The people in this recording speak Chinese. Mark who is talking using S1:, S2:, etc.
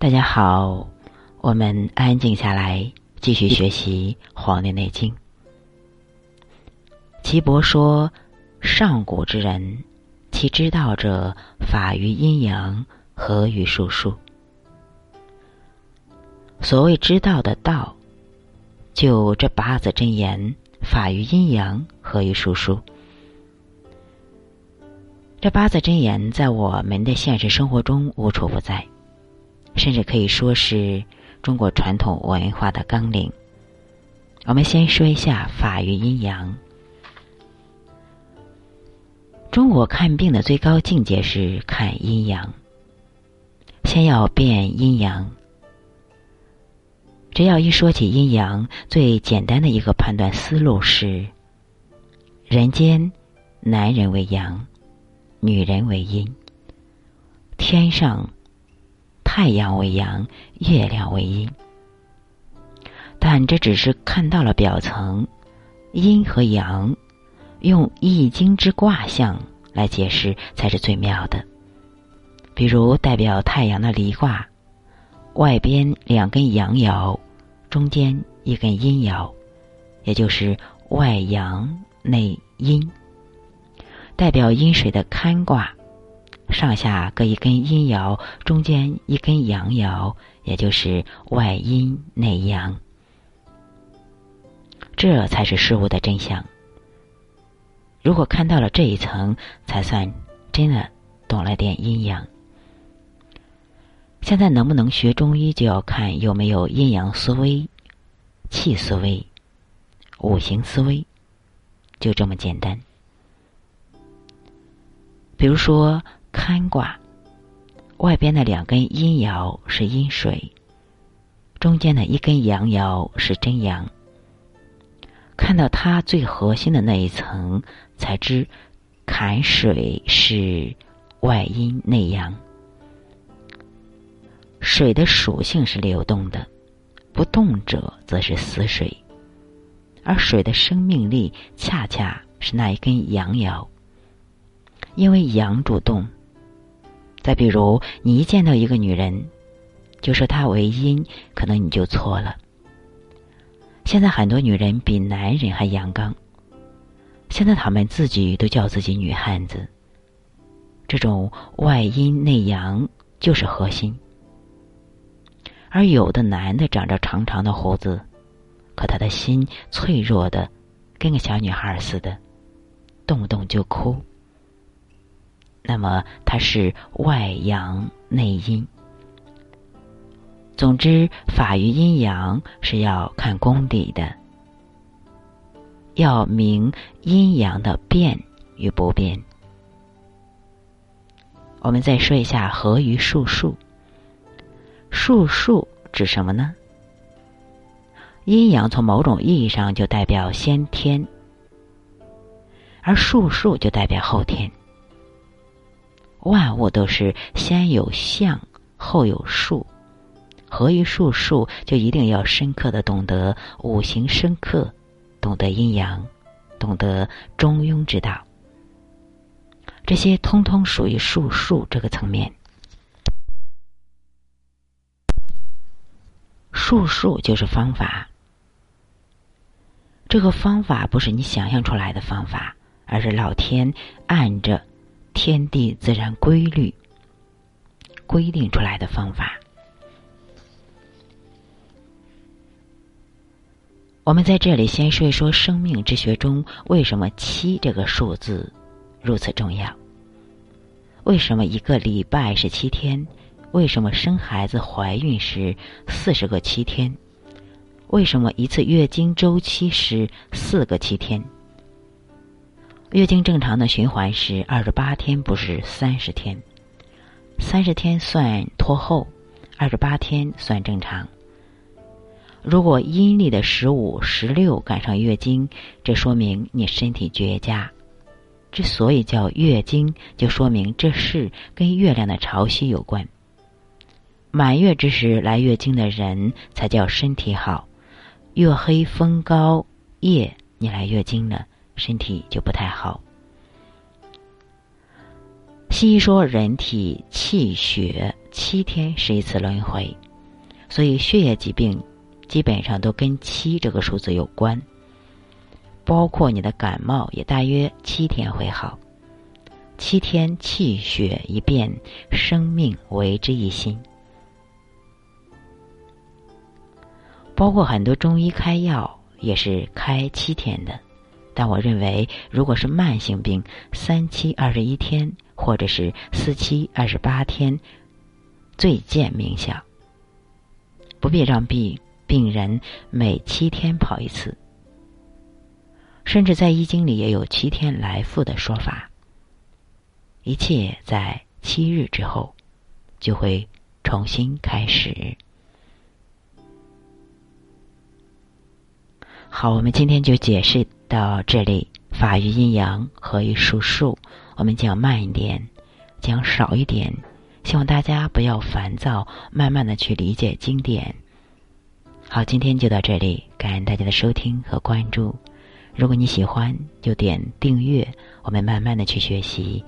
S1: 大家好，我们安静下来，继续学习《黄帝内经》。岐伯说：“上古之人，其知道者，法于阴阳，合于术数。”所谓知道的道，就这八字真言，法于阴阳，合于术数。这八字真言在我们的现实生活中无处不在，甚至可以说是中国传统文化的纲领。我们先说一下法于阴阳。中国看病的最高境界是看阴阳，先要辨阴阳。只要一说起阴阳，最简单的一个判断思路是：人间男人为阳。女人为阴，天上太阳为阳，月亮为阴。但这只是看到了表层，阴和阳，用易经之卦象来解释才是最妙的。比如代表太阳的离卦，外边两根阳爻，中间一根阴爻，也就是外阳内阴。代表阴水的坎卦，上下各一根阴爻，中间一根阳爻，也就是外阴内阳。这才是事物的真相。如果看到了这一层，才算真的懂了点阴阳。现在能不能学中医，就要看有没有阴阳思维、气思维、五行思维，就这么简单。比如说坎卦，外边的两根阴爻是阴水，中间的一根阳爻是真阳。看到它最核心的那一层，才知坎水是外阴内阳。水的属性是流动的，不动者则是死水，而水的生命力恰恰是那一根阳爻。因为阳主动。再比如，你一见到一个女人，就说她为阴，可能你就错了。现在很多女人比男人还阳刚，现在她们自己都叫自己女汉子。这种外阴内阳就是核心。而有的男的长着长长的胡子，可他的心脆弱的，跟个小女孩似的，动不动就哭。那么它是外阳内阴。总之，法于阴阳是要看功底的，要明阴阳的变与不变。我们再说一下合于术数。术数指什么呢？阴阳从某种意义上就代表先天，而术数就代表后天。万物都是先有象，后有数，合于术数，就一定要深刻的懂得五行深刻，懂得阴阳，懂得中庸之道，这些通通属于术数这个层面。术数就是方法，这个方法不是你想象出来的方法，而是老天按着。天地自然规律规定出来的方法。我们在这里先说一说生命之学中为什么七这个数字如此重要？为什么一个礼拜是七天？为什么生孩子、怀孕时四十个七天？为什么一次月经周期是四个七天？月经正常的循环是二十八天，不是三十天。三十天算拖后，二十八天算正常。如果阴历的十五、十六赶上月经，这说明你身体绝佳。之所以叫月经，就说明这事跟月亮的潮汐有关。满月之时来月经的人才叫身体好。月黑风高夜，你来月经了。身体就不太好。西医说人体气血七天是一次轮回，所以血液疾病基本上都跟七这个数字有关。包括你的感冒也大约七天会好，七天气血一变，生命为之一新。包括很多中医开药也是开七天的，但我认为，如果是慢性病，三七二十一天或者是四七二十八天，最见明效。不必让病病人每七天跑一次。甚至在易经里也有七天来复的说法。一切在七日之后，就会重新开始。好，我们今天就解释到这里。法于阴阳，合于术数，我们讲慢一点，讲少一点，希望大家不要烦躁，慢慢的去理解经典。好，今天就到这里，感恩大家的收听和关注。如果你喜欢，就点订阅，我们慢慢的去学习。